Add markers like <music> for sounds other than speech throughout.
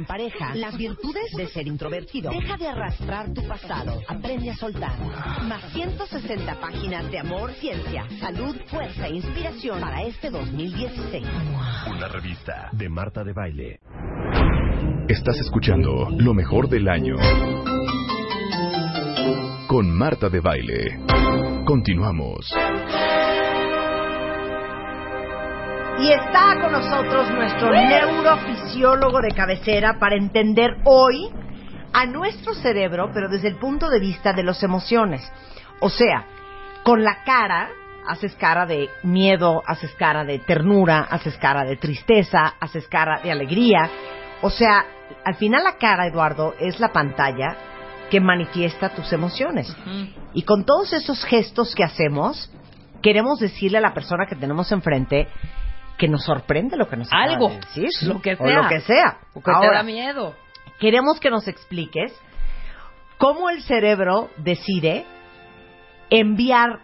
en pareja. Las virtudes de ser introvertido. Deja de arrastrar tu pasado. Aprende a soltar. Más 160 páginas de amor, ciencia, salud, fuerza e inspiración para este 2016. Una revista de Marta de Baile. Estás escuchando lo mejor del año. Con Marta de Baile. Continuamos. Y está con nosotros nuestro neurofisiólogo de cabecera para entender hoy a nuestro cerebro, pero desde el punto de vista de las emociones. O sea, con la cara haces cara de miedo, haces cara de ternura, haces cara de tristeza, haces cara de alegría. O sea, al final la cara, Eduardo, es la pantalla que manifiesta tus emociones. Y con todos esos gestos que hacemos, queremos decirle a la persona que tenemos enfrente que nos sorprende lo que nos Algo, de decir, lo que o sea. lo que sea. O que te Ahora, da miedo. queremos que nos expliques cómo el cerebro decide enviar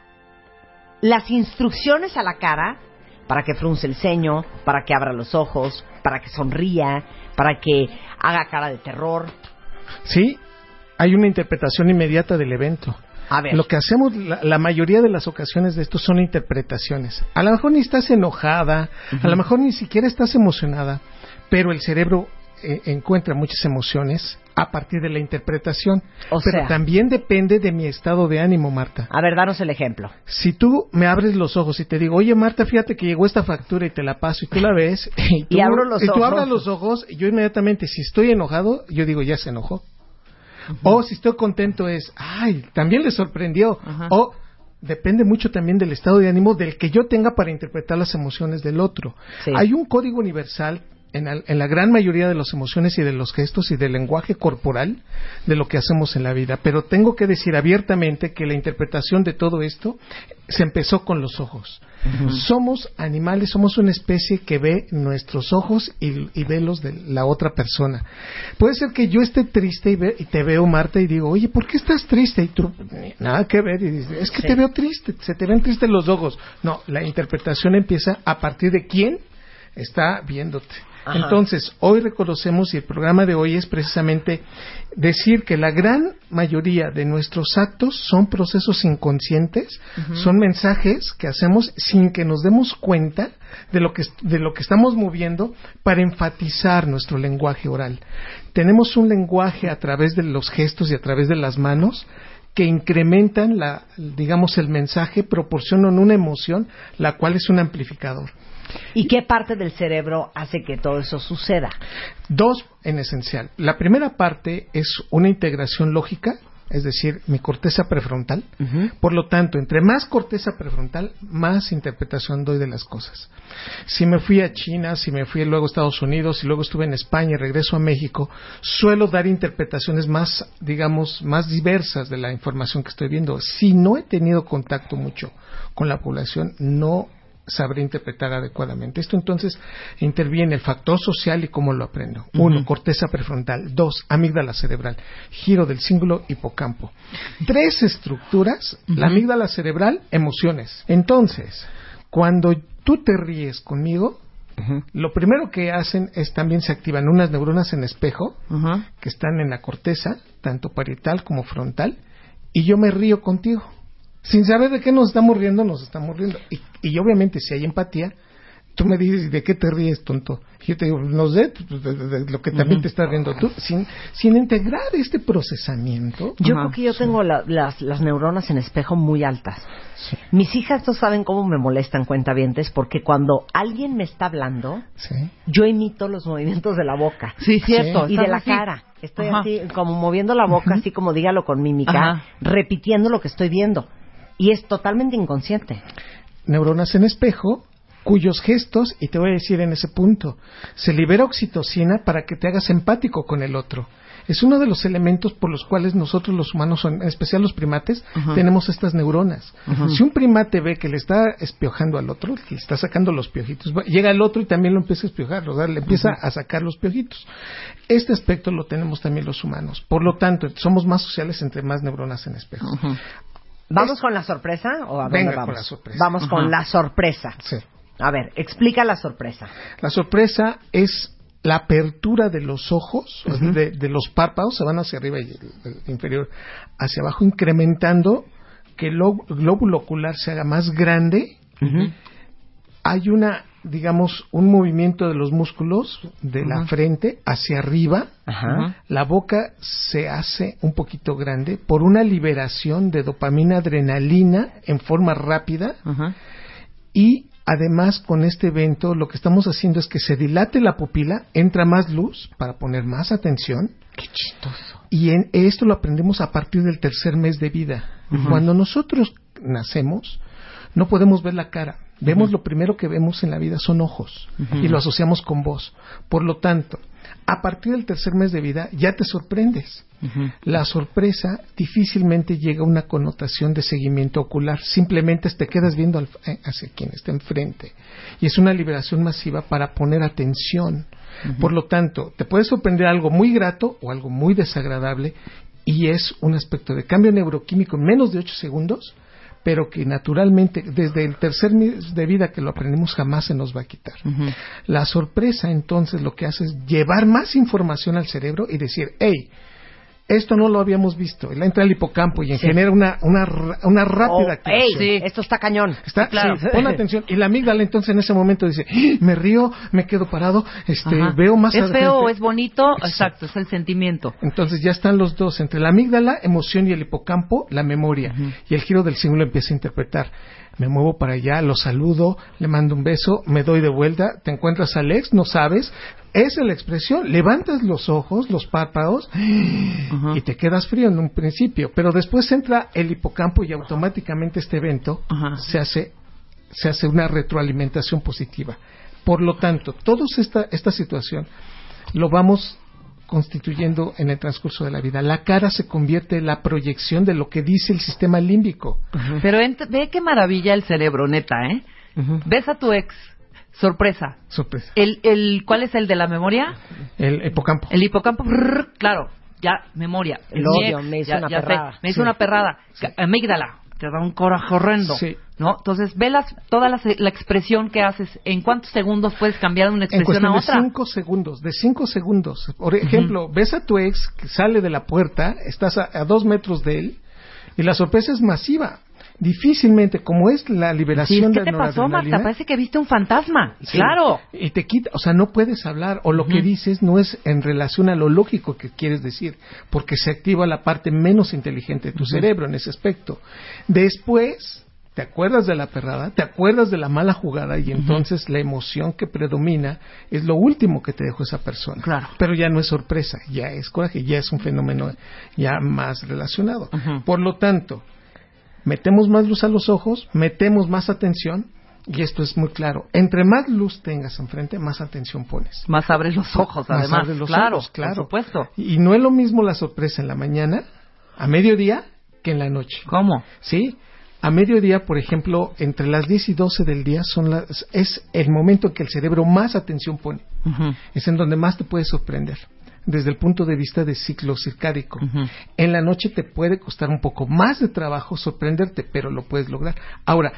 las instrucciones a la cara para que frunce el ceño, para que abra los ojos, para que sonría, para que haga cara de terror. Sí, hay una interpretación inmediata del evento. A ver. Lo que hacemos la, la mayoría de las ocasiones de esto son interpretaciones. A lo mejor ni estás enojada, a lo mejor ni siquiera estás emocionada, pero el cerebro eh, encuentra muchas emociones a partir de la interpretación. O pero sea- también depende de mi estado de ánimo, Marta. A ver, danos el ejemplo. Si tú me abres los ojos y te digo, oye Marta, fíjate que llegó esta factura y te la paso y tú la ves <laughs> y tú, Y abro los y tú ojos. abras los ojos, yo inmediatamente, si estoy enojado, yo digo, ya se enojó. O si estoy contento es, ay, también le sorprendió. O depende mucho también del estado de ánimo del que yo tenga para interpretar las emociones del otro. Sí. Hay un código universal en, al- en la gran mayoría de las emociones y de los gestos y del lenguaje corporal de lo que hacemos en la vida. Pero tengo que decir abiertamente que la interpretación de todo esto se empezó con los ojos. Somos animales, somos una especie que ve nuestros ojos y, y ve los de la otra persona. Puede ser que yo esté triste y, ve- y te veo, Marta, y digo, oye, ¿por qué estás triste? Y tú, nada que ver, y dices, es que Sí. te veo triste, se te ven tristes los ojos. No, la interpretación empieza a partir de quién está viéndote. Ajá. Entonces, hoy reconocemos y el programa de hoy es precisamente decir que la gran mayoría de nuestros actos son procesos inconscientes, son mensajes que hacemos sin que nos demos cuenta de lo que de lo que estamos moviendo para enfatizar nuestro lenguaje oral. Tenemos un lenguaje a través de los gestos y a través de las manos que incrementan la digamos el mensaje, proporcionan una emoción, la cual es un amplificador. ¿Y qué parte del cerebro hace que todo eso suceda? Dos en esencial. La primera parte es una integración lógica, es decir, mi corteza prefrontal. Por lo tanto, entre más corteza prefrontal, más interpretación doy de las cosas. Si me fui a China, si me fui luego a Estados Unidos, y luego estuve en España y regreso a México, suelo dar interpretaciones más, digamos, más diversas de la información que estoy viendo. Si no he tenido contacto mucho con la población, no sabré interpretar adecuadamente. Esto entonces interviene el factor social y cómo lo aprendo. Uno, corteza prefrontal. Dos, amígdala cerebral. Giro del cíngulo hipocampo. Tres estructuras. La amígdala cerebral, emociones. Entonces, cuando tú te ríes conmigo, lo primero que hacen es también se activan unas neuronas en espejo que están en la corteza, tanto parietal como frontal, y yo me río contigo. Sin saber de qué nos estamos riendo, nos estamos riendo. Y, y obviamente si hay empatía, tú me dices, ¿de qué te ríes, tonto? Y yo te digo, no sé, pues, de, lo que también te estás riendo tú, sin, sin integrar este procesamiento. Yo creo que yo tengo las, las neuronas en espejo muy altas. Mis hijas no saben cómo me molestan cuentavientes porque cuando alguien me está hablando, yo imito los movimientos de la boca. Sí, cierto. Y de la cara. Estoy así, como moviendo la boca, así como dígalo con mímica, repitiendo lo que estoy viendo. Y es totalmente inconsciente. Neuronas en espejo cuyos gestos, y te voy a decir en ese punto, se libera oxitocina para que te hagas empático con el otro. Es uno de los elementos por los cuales nosotros los humanos, en especial los primates, tenemos estas neuronas. Si un primate ve que le está espiojando al otro, le está sacando los piojitos, llega el otro y también lo empieza a espiojar, le empieza a sacar los piojitos. Este aspecto lo tenemos también los humanos. Por lo tanto, somos más sociales entre más neuronas en espejo. ¿Vamos con la sorpresa o a Venga vamos? con la sorpresa. Vamos con la sorpresa. Sí. A ver, explica la sorpresa. La sorpresa es la apertura de los ojos, de, los párpados, se van hacia arriba y el, inferior hacia abajo, incrementando que el glóbulo ocular se haga más grande. Hay una, digamos, un movimiento de los músculos de la frente hacia arriba. La boca se hace un poquito grande por una liberación de dopamina, adrenalina en forma rápida. Y Además, con este evento lo que estamos haciendo es que se dilate la pupila, entra más luz para poner más atención. Qué chistoso. Y en, esto lo aprendemos a partir del tercer mes de vida. Cuando nosotros nacemos, no podemos ver la cara. Vemos lo primero que vemos en la vida son ojos y lo asociamos con voz. Por lo tanto, a partir del tercer mes de vida ya te sorprendes. La sorpresa difícilmente llega a una connotación de seguimiento ocular, simplemente te quedas viendo eh, hacia quien está enfrente. Y es una liberación masiva para poner atención. Por lo tanto, te puede sorprender algo muy grato o algo muy desagradable y es un aspecto de cambio neuroquímico en menos de 8 segundos pero que naturalmente desde el tercer mes de vida que lo aprendemos jamás se nos va a quitar. La sorpresa entonces lo que hace es llevar más información al cerebro y decir, hey, esto no lo habíamos visto. Él entra al hipocampo y genera una, una, una rápida oh, activación. esto está cañón. Está, claro. pon atención. Y la amígdala entonces en ese momento dice, ¡Ah! me río, me quedo parado, este, veo más... ¿Es feo o es bonito? Exacto. es el sentimiento. Entonces ya están los dos, entre la amígdala, emoción y el hipocampo, la memoria. Y el giro del símbolo empieza a interpretar me muevo para allá, lo saludo, le mando un beso, me doy de vuelta, te encuentras a Alex, no sabes, esa es la expresión, levantas los ojos, los párpados <gasps> y te quedas frío en un principio, pero después entra el hipocampo y automáticamente este evento se hace se hace una retroalimentación positiva. Por lo tanto, toda esta, esta situación lo vamos constituyendo en el transcurso de la vida. La cara se convierte en la proyección de lo que dice el sistema límbico. Pero ve qué maravilla el cerebro, neta, ¿eh? Ves a tu ex, sorpresa. Sorpresa. El, el, ¿Cuál es el de la memoria? El hipocampo. El hipocampo, claro, ya, memoria. El, odio, me hizo una perrada. me hizo una perrada. Amígdala, te da un coraje horrendo. Sí. ¿no? Entonces, ve toda la, expresión que haces. ¿En cuántos segundos puedes cambiar de una expresión a otra? De cinco segundos, de cinco segundos. Por ejemplo, ves a tu ex que sale de la puerta, estás a, dos metros de él, y la sorpresa es masiva difícilmente, como es la liberación sí, ¿qué te pasó, Marta? Parece que viste un fantasma. Claro. Y te quita, o sea, no puedes hablar, o lo que dices no es en relación a lo lógico que quieres decir, porque se activa la parte menos inteligente de tu cerebro en ese aspecto. Después, te acuerdas de la perrada, te acuerdas de la mala jugada y entonces la emoción que predomina es lo último que te dejó esa persona. Claro. Pero ya no es sorpresa, ya es coraje, ya es un fenómeno ya más relacionado. Por lo tanto, metemos más luz a los ojos, metemos más atención y esto es muy claro. Entre más luz tengas enfrente, más atención pones. Más abres los ojos, además. los claro, ojos, claro. Por supuesto. Y no es lo mismo la sorpresa en la mañana, a mediodía, que en la noche. ¿Cómo? Sí. A mediodía, por ejemplo, entre las 10 y 12 del día son las, es el momento en que el cerebro más atención pone. Es en donde más te puede sorprender desde el punto de vista de ciclo circádico. En la noche te puede costar un poco más de trabajo sorprenderte, pero lo puedes lograr. Ahora,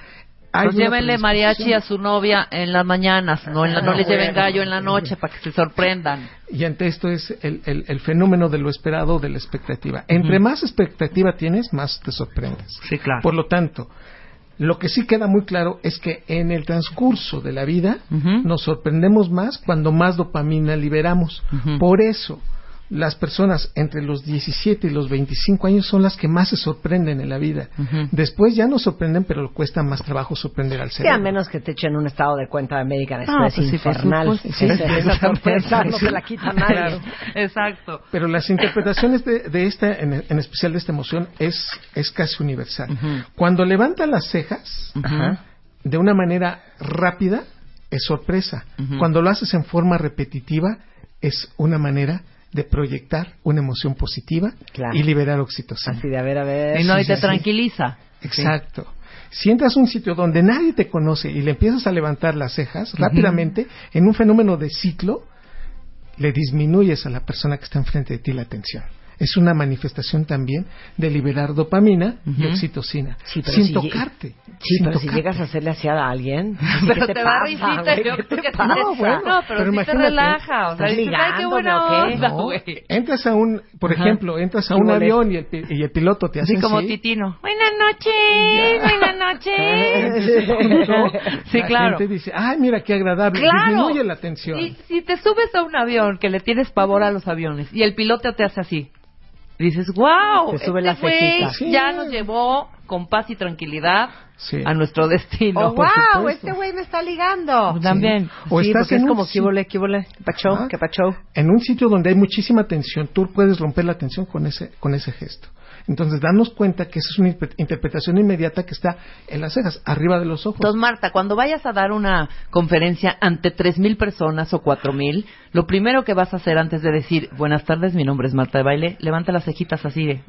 pues llévenle mariachi a su novia en las mañanas, no, en la, no le lleven gallo en la noche para que se sorprendan. Y ante esto es el, el, fenómeno de lo esperado, de la expectativa. Entre más expectativa tienes, más te sorprendes. Sí, claro. Por lo tanto, Lo que sí queda muy claro es que en el transcurso de la vida nos sorprendemos más cuando más dopamina liberamos. Por eso, las personas entre los 17 y los 25 años son las que más se sorprenden en la vida. Después ya no sorprenden, pero cuesta más trabajo sorprender al cerebro. Sí, a menos que te echen un estado de cuenta de American Express pues infernal. Sí, esa <laughs> sorpresa no se la quita nadie. Exacto. Pero las interpretaciones de, esta, en, especial de esta emoción, es, es casi universal. Cuando levanta las cejas, de una manera rápida, es sorpresa. Cuando lo haces en forma repetitiva, es una manera de proyectar una emoción positiva y liberar oxitocina. Así de a ver, a ver. Y no, y te tranquiliza. Exacto. Si entras a un sitio donde nadie te conoce y le empiezas a levantar las cejas, rápidamente, en un fenómeno de ciclo, le disminuyes a la persona que está enfrente de ti la atención es una manifestación también de liberar dopamina y oxitocina sin tocarte. Sí, pero si llegas a hacerle así a alguien, <laughs> pero te, da risita, yo creo que no, bueno, no, pero, pero te relaja, o sea, dices, ay, qué buena onda, Entras a un, por ejemplo, entras a un avión y el, y el piloto te hace así. Como Titino. Buenas noches, buenas noches. <laughs> sí, claro. La gente dice, ay, mira qué agradable, disminuye la tensión. Y si te subes a un avión que le tienes pavor a los aviones y el piloto te hace así, dices, wow, Te sube este ya nos llevó con paz y tranquilidad a nuestro destino. Oh, wow, este güey me está ligando. También. O sí, estás en es como que vole, que vole, pachó, que pachó. En un sitio donde hay muchísima tensión, tú puedes romper la tensión con ese, con ese gesto. Entonces, danos cuenta que esa es una interpretación inmediata que está en las cejas, arriba de los ojos. Entonces, Marta, cuando vayas a dar una conferencia ante 3.000 personas o 4.000, lo primero que vas a hacer antes de decir, buenas tardes, mi nombre es Marta de Baile, levanta las cejitas así de...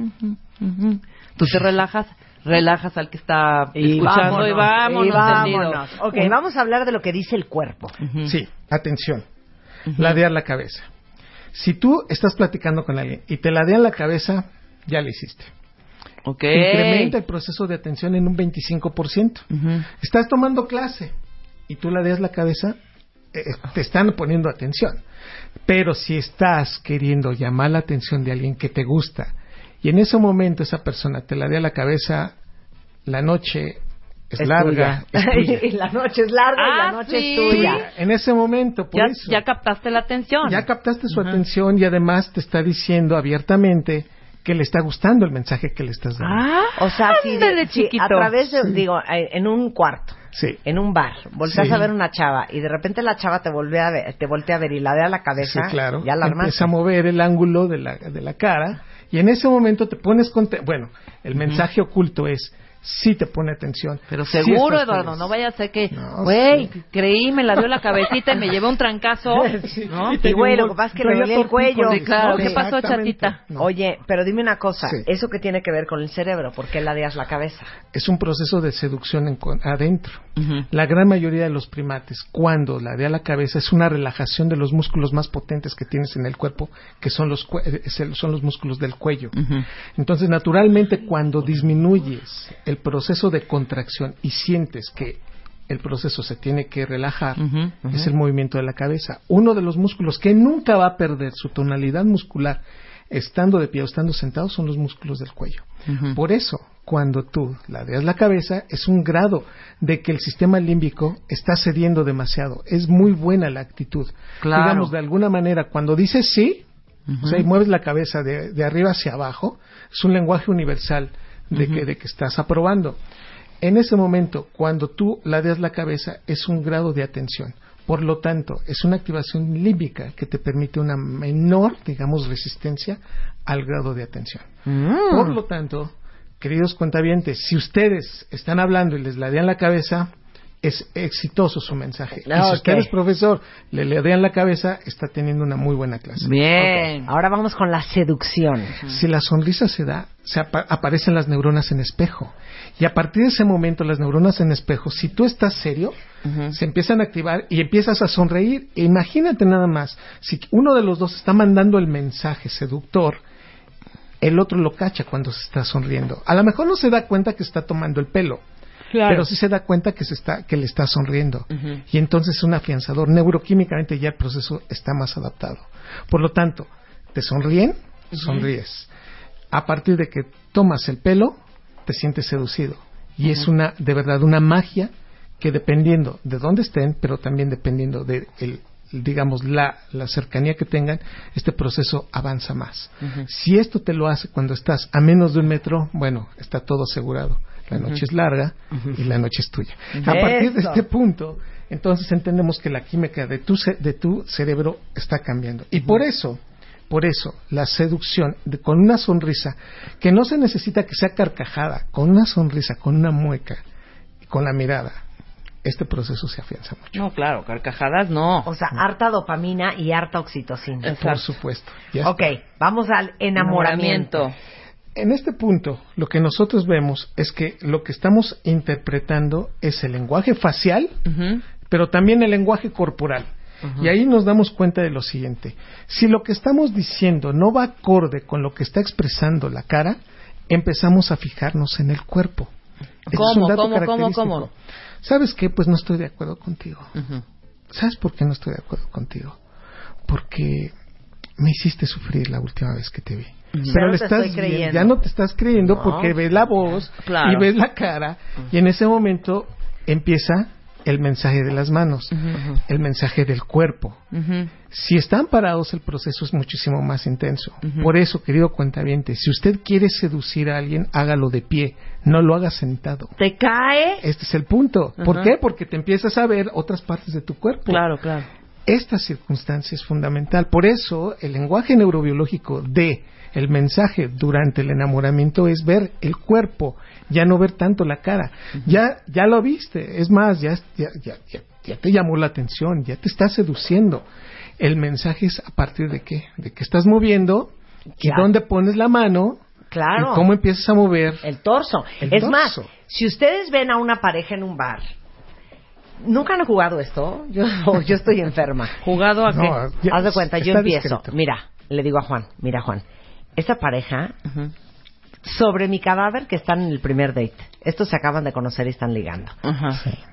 Tú te relajas, relajas al que está escuchando y vámonos. Ok, vamos a hablar de lo que dice el cuerpo. Sí, atención. Ladear la cabeza. Si tú estás platicando con alguien y te ladean la cabeza, ya lo hiciste. Okay. Incrementa el proceso de atención en un 25%. Estás tomando clase y tú la la cabeza, eh, te están poniendo atención. Pero si estás queriendo llamar la atención de alguien que te gusta y en ese momento esa persona te la la cabeza, la noche es, larga. <laughs> y la noche es larga y la ah, noche es tuya. En ese momento, por ya, eso. Ya captaste la atención. Ya captaste su atención y además te está diciendo abiertamente que le está gustando el mensaje que le estás dando. Ah, o sea, si, a través de, digo, eh, en un cuarto, sí. en un bar, volteas a ver una chava y de repente la chava te vuelve a ver, te voltea a ver y la ve a la cabeza, claro. ya la Empieza a mover el ángulo de la, de la cara y en ese momento te pones con... Bueno, el mensaje oculto es sí te pone atención. Pero seguro, Eduardo, no vaya a ser que, güey, creí, me la dio la cabecita y me llevé un trancazo. <laughs> ¿no? Y güey, lo que pasa es que le dolía el cuello. claro, ¿qué pasó, chatita? Oye, pero dime una cosa, ¿eso qué tiene que ver con el cerebro? ¿Por qué ladeas la cabeza? Es un proceso de seducción en, adentro. La gran mayoría de los primates, cuando ladea la cabeza, es una relajación de los músculos más potentes que tienes en el cuerpo, que son los, eh, son los músculos del cuello. Entonces, naturalmente, cuando disminuyes el proceso de contracción y sientes que el proceso se tiene que relajar, es el movimiento de la cabeza. Uno de los músculos que nunca va a perder su tonalidad muscular estando de pie o estando sentado son los músculos del cuello. Por eso, cuando tú ladeas la cabeza, es un grado de que el sistema límbico está cediendo demasiado. Es muy buena la actitud. Digamos, de alguna manera, cuando dices sí, o sea, y mueves la cabeza de, de arriba hacia abajo, es un lenguaje universal de, que, de que estás aprobando. En ese momento, cuando tú ladeas la cabeza, es un grado de atención. Por lo tanto, es una activación límbica que te permite una menor, digamos, resistencia al grado de atención. Mm. Por lo tanto, queridos cuentavientes, si ustedes están hablando y les ladean la cabeza, es exitoso su mensaje. y si usted es profesor, le ladean la cabeza, está teniendo una muy buena clase. Bien. Ahora vamos con la seducción. Si la sonrisa se da, se aparecen las neuronas en espejo. Y a partir de ese momento, las neuronas en espejo, si tú estás serio, se empiezan a activar y empiezas a sonreír. E imagínate nada más, si uno de los dos está mandando el mensaje seductor, el otro lo cacha cuando se está sonriendo. A lo mejor no se da cuenta que está tomando el pelo pero sí se da cuenta que se está que le está sonriendo. Y entonces es un afianzador. Neuroquímicamente ya el proceso está más adaptado. Por lo tanto te sonríen sonríes. A partir de que tomas el pelo te sientes seducido. Y es una, de verdad, una magia que dependiendo de dónde estén, pero también dependiendo de el, digamos, la, la cercanía que tengan, este proceso avanza más. Si esto te lo hace cuando estás a menos de un metro, bueno, está todo asegurado. La noche es larga y la noche es tuya. A partir de este punto, entonces entendemos que la química de tu, de tu cerebro está cambiando. Y por eso, por eso, la seducción con una sonrisa, que no se necesita que sea carcajada, con una sonrisa, con una mueca, con la mirada, este proceso se afianza mucho. No, claro, carcajadas no. O sea, harta dopamina y harta oxitocina. Por supuesto. ok, vamos al enamoramiento. En este punto, lo que nosotros vemos es que lo que estamos interpretando es el lenguaje facial, pero también el lenguaje corporal. Y ahí nos damos cuenta de lo siguiente. Si lo que estamos diciendo no va acorde con lo que está expresando la cara, empezamos a fijarnos en el cuerpo. ¿Cómo, cómo, cómo, cómo? ¿Sabes qué? Pues no estoy de acuerdo contigo. ¿Sabes por qué no estoy de acuerdo contigo? Porque me hiciste sufrir la última vez que te vi. Pero le estás ya no te estás creyendo porque ves la voz y ves la cara y en ese momento empieza el mensaje de las manos, el mensaje del cuerpo. Si están parados, el proceso es muchísimo más intenso. Por eso, querido cuentaviente, si usted quiere seducir a alguien, hágalo de pie, no lo haga sentado. ¿Te cae? Este es el punto. ¿Por qué? Porque te empiezas a ver otras partes de tu cuerpo. Claro, claro. Esta circunstancia es fundamental. Por eso, el lenguaje neurobiológico de el mensaje durante el enamoramiento es ver el cuerpo, ya no ver tanto la cara. Ya ya lo viste, es más, ya, ya, ya, ya, te llamó la atención, ya te está seduciendo. El mensaje es a partir de qué? De que estás moviendo y dónde pones la mano. Claro. Y cómo empiezas a mover. El torso. es más, si ustedes ven a una pareja en un bar ¿Nunca han jugado esto? Yo, <laughs> yo estoy enferma. ¿Jugado a qué? Haz de cuenta, yo empiezo. Mira, le digo a Juan, mira Juan, esa pareja sobre mi cadáver que están en el primer date. Estos se acaban de conocer y están ligando.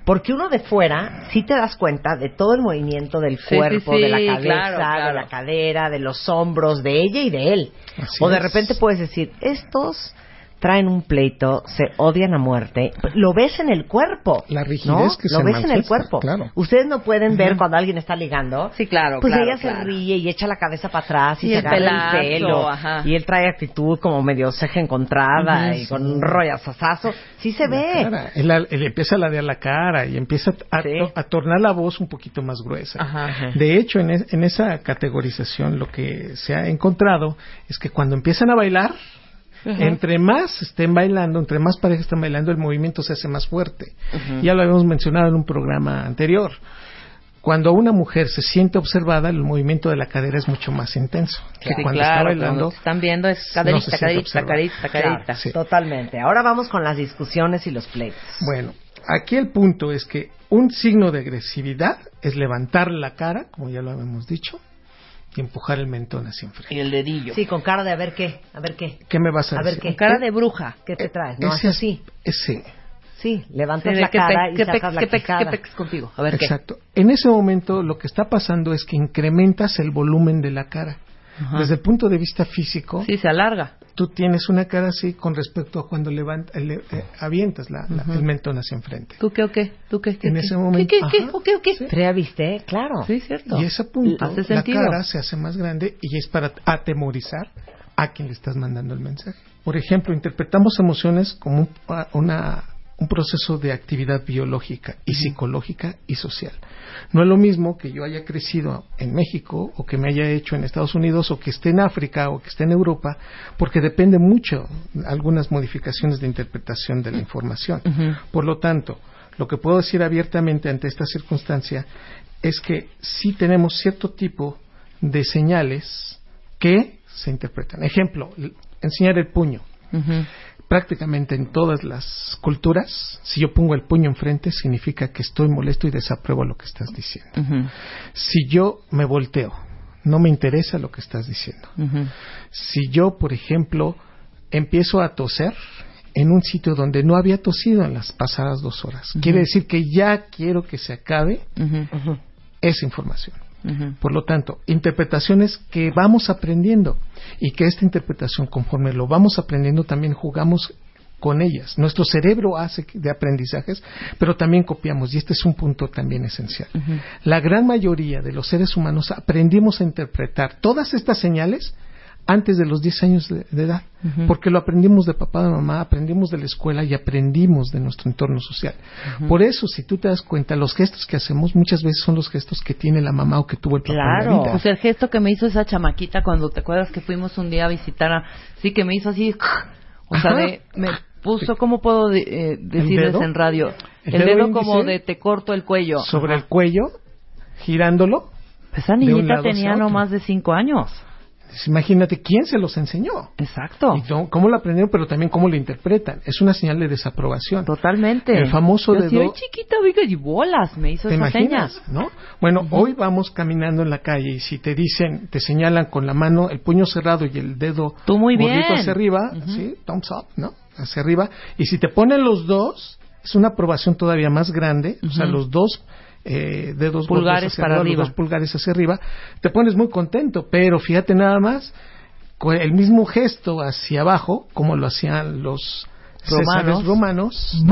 Porque uno de fuera sí te das cuenta de todo el movimiento del cuerpo, de la cabeza, de la cadera, de los hombros, de ella y de él. o de repente puedes decir, estos traen un pleito, se odian a muerte, lo ves en el cuerpo. La rigidez que lo ves en el cuerpo. Ustedes no pueden ver cuando alguien está ligando. Sí, claro. Pues ella se ríe y echa la cabeza para atrás y, se agarra el pelo. Y él trae actitud como medio ceja encontrada y con un rollazazazo. Sí se ve. Él, empieza a ladear la cara y empieza a, tornar la voz un poquito más gruesa. De hecho, en, en esa categorización lo que se ha encontrado es que cuando empiezan a bailar entre más estén bailando, entre más parejas estén bailando, el movimiento se hace más fuerte. Ya lo habíamos mencionado en un programa anterior. Cuando una mujer se siente observada, el movimiento de la cadera es mucho más intenso. que cuando está bailando. están viendo es caderita, caderita, caderita, caderita. Totalmente. Ahora vamos con las discusiones y los pleitos. Bueno, aquí el punto es que un signo de agresividad es levantar la cara, como ya lo habíamos dicho, y empujar el mentón hacia enfrente. Y el dedillo. Sí, con cara de a ver qué, a ver qué. ¿Qué me vas a, a decir? ver qué. Con cara de bruja. ¿Qué te traes? No, ese, así. Ese. Sí, levantas la cara y sacas la ¿Qué pex contigo? A ver Exacto. En ese momento lo que está pasando es que incrementas el volumen de la cara. Desde el punto de vista físico. Sí, se alarga tú tienes una cara así con respecto a cuando levanta, eh, avientas la, el mentón hacia enfrente. ¿Tú qué o qué? ¿Tú qué? en ese momento. ¿Qué, qué, qué? ¿O qué qué? viste? Claro. Sí, cierto. Y ese punto, la cara se hace más grande y es para atemorizar a quien le estás mandando el mensaje. Por ejemplo, interpretamos emociones como una un proceso de actividad biológica y psicológica y social. No es lo mismo que yo haya crecido en México o que me haya hecho en Estados Unidos o que esté en África o que esté en Europa, porque depende mucho algunas modificaciones de interpretación de la información. Por lo tanto, lo que puedo decir abiertamente ante esta circunstancia es que sí tenemos cierto tipo de señales que se interpretan. Ejemplo, enseñar el puño prácticamente en todas las culturas, si yo pongo el puño enfrente, significa que estoy molesto y desapruebo lo que estás diciendo. Si yo me volteo, no me interesa lo que estás diciendo. Si yo, por ejemplo, empiezo a toser en un sitio donde no había tosido en las pasadas dos horas, quiere decir que ya quiero que se acabe esa información. Por lo tanto, interpretaciones que vamos aprendiendo y que esta interpretación, conforme lo vamos aprendiendo, también jugamos con ellas. Nuestro cerebro hace de aprendizajes, pero también copiamos, y este es un punto también esencial. La gran mayoría de los seres humanos aprendimos a interpretar todas estas señales antes de los 10 años de, edad, porque lo aprendimos de papá, de mamá, aprendimos de la escuela y aprendimos de nuestro entorno social. Por eso, si tú te das cuenta, los gestos que hacemos muchas veces son los gestos que tiene la mamá o que tuvo el papá. Claro, pues el gesto que me hizo esa chamaquita cuando te acuerdas que fuimos un día a visitar a, sí que me hizo así, o sea, me puso, ¿cómo puedo eh, decirles en radio? El, dedo, como de te corto el cuello. Sobre el cuello, girándolo. Esa niñita tenía no más de cinco años. Imagínate quién se los enseñó. Exacto. Y cómo lo aprendieron, pero también cómo lo interpretan. Es una señal de desaprobación. Totalmente. El famoso Yo dedo. Si chiquita, oiga, y bolas, me hizo ¿Te imaginas, no? Bueno, hoy vamos caminando en la calle y si te dicen, te señalan con la mano, el puño cerrado y el dedo Tú muy bien. hacia arriba, ¿sí? Thumbs up, ¿no? Hacia arriba. Y si te ponen los dos, es una aprobación todavía más grande. O sea, los dos eh, dedos pulgares hacia para arriba, arriba. los dos pulgares hacia arriba, te pones muy contento, pero fíjate nada más, con el mismo gesto hacia abajo, como lo hacían los Romanos. romanos,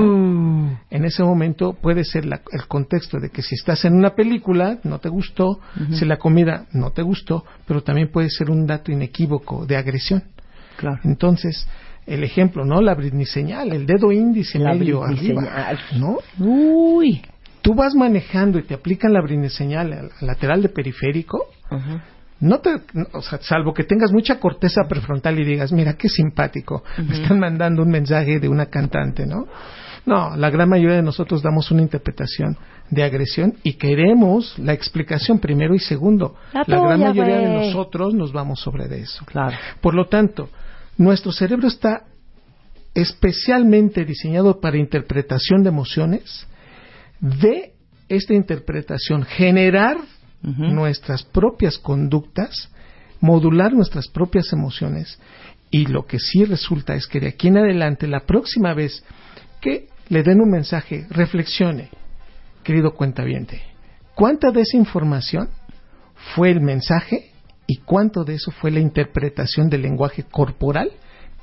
en ese momento puede ser la- el contexto de que si estás en una película, no te gustó, si la comida no te gustó, pero también puede ser un dato inequívoco de agresión. Claro. Entonces, el ejemplo, ¿no? La Britney señal, el dedo índice La medio arriba. ¿no? Uy. Tú vas manejando y te aplican la Britney señal al al lateral de periférico, no te, o sea, salvo que tengas mucha corteza prefrontal y digas, mira, qué simpático, me están mandando un mensaje de una cantante, ¿no? No, la gran mayoría de nosotros damos una interpretación de agresión y queremos la explicación primero y segundo. La gran mayoría de nosotros nos vamos sobre de eso. Claro. Por lo tanto, nuestro cerebro está especialmente diseñado para interpretación de emociones, de esta interpretación generar nuestras propias conductas, modular nuestras propias emociones y lo que sí resulta es que de aquí en adelante, la próxima vez que le den un mensaje, reflexione, querido cuentaviente, ¿cuánta de esa información fue el mensaje y cuánto de eso fue la interpretación del lenguaje corporal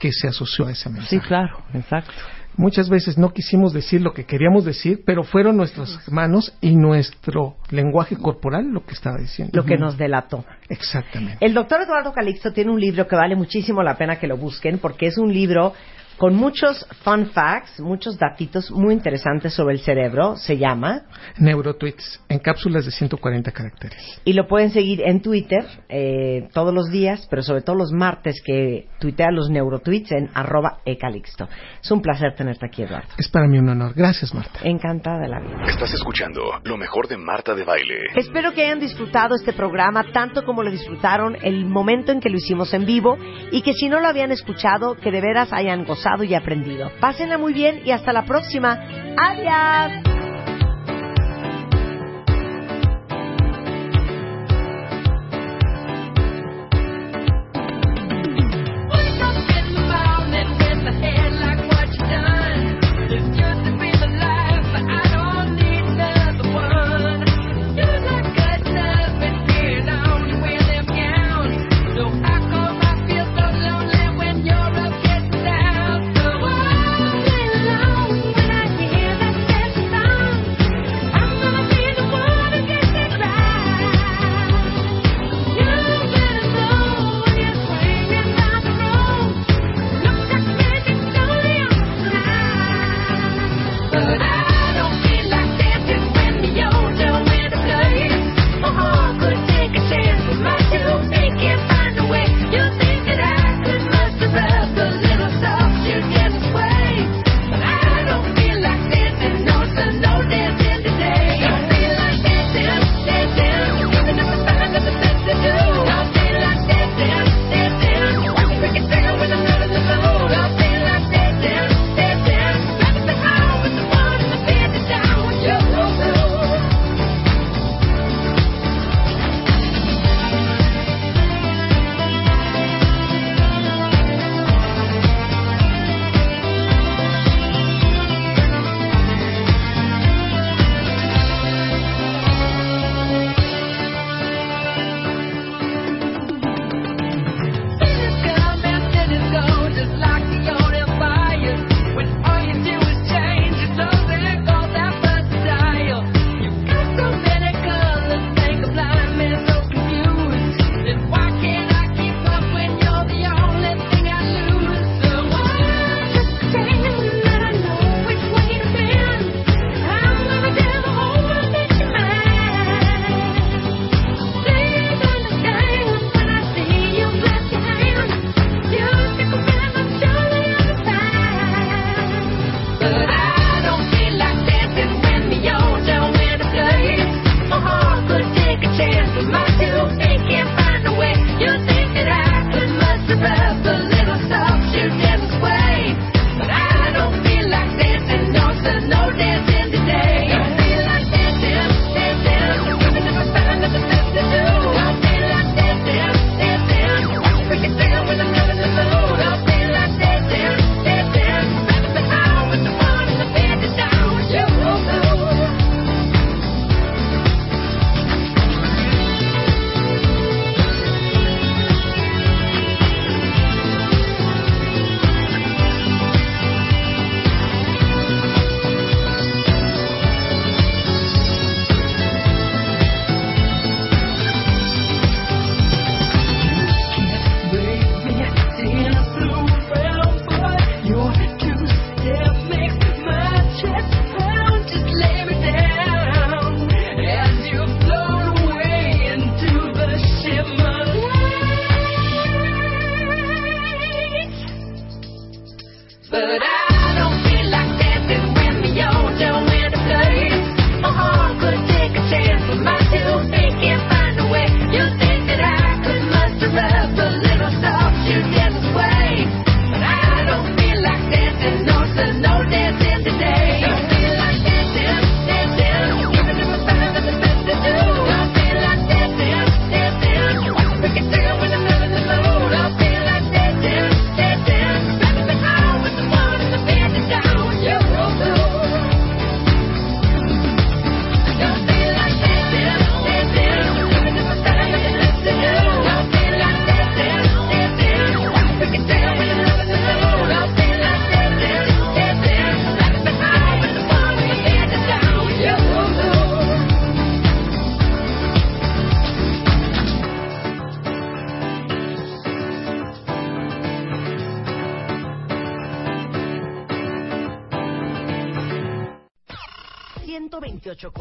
que se asoció a ese mensaje? Sí, claro, exacto. Muchas veces no quisimos decir lo que queríamos decir, pero fueron nuestras manos y nuestro lenguaje corporal lo que estaba diciendo. Lo que nos delató. Exactamente. El doctor Eduardo Calixto tiene un libro que vale muchísimo la pena que lo busquen porque es un libro con muchos fun facts, muchos datitos muy interesantes sobre el cerebro. Se llama Neurotweets, en cápsulas de 140 caracteres. y lo pueden seguir en Twitter eh, todos los días, pero sobre todo los martes que tuitea los neurotweets en arroba ecalixto. Es un placer tenerte aquí, Eduardo. Es para mí un honor. Gracias, Marta. Encantada de la vida. Estás escuchando lo mejor de Marta de Baile. Espero que hayan disfrutado este programa tanto como lo disfrutaron el momento en que lo hicimos en vivo y que si no lo habían escuchado, que de veras hayan gozado y aprendido. Pásenla muy bien y hasta la próxima. Adiós.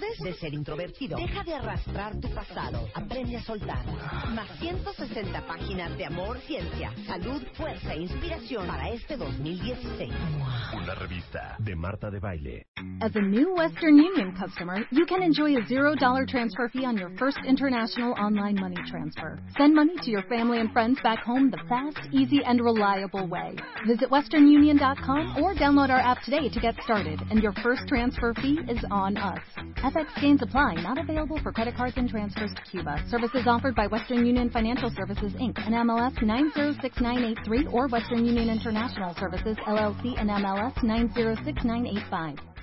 de ser introvertido. Deja de arrastrar tu pasado. Aprende a soltar. Más 160 páginas de amor, ciencia, salud, fuerza e inspiración para este 2016. Una revista de Marta de Baile. As a new Western Union customer, you can enjoy a $0 transfer fee on your first international online money transfer. Send money to your family and friends back home the fast, easy, and reliable way. Visit westernunion.com or download our app today to get started, and your first transfer fee is on us. FX gains apply, not available for credit cards and transfers to Cuba. Services offered by Western Union Financial Services Inc. and MLS 906983 or Western Union International Services LLC and MLS 906985.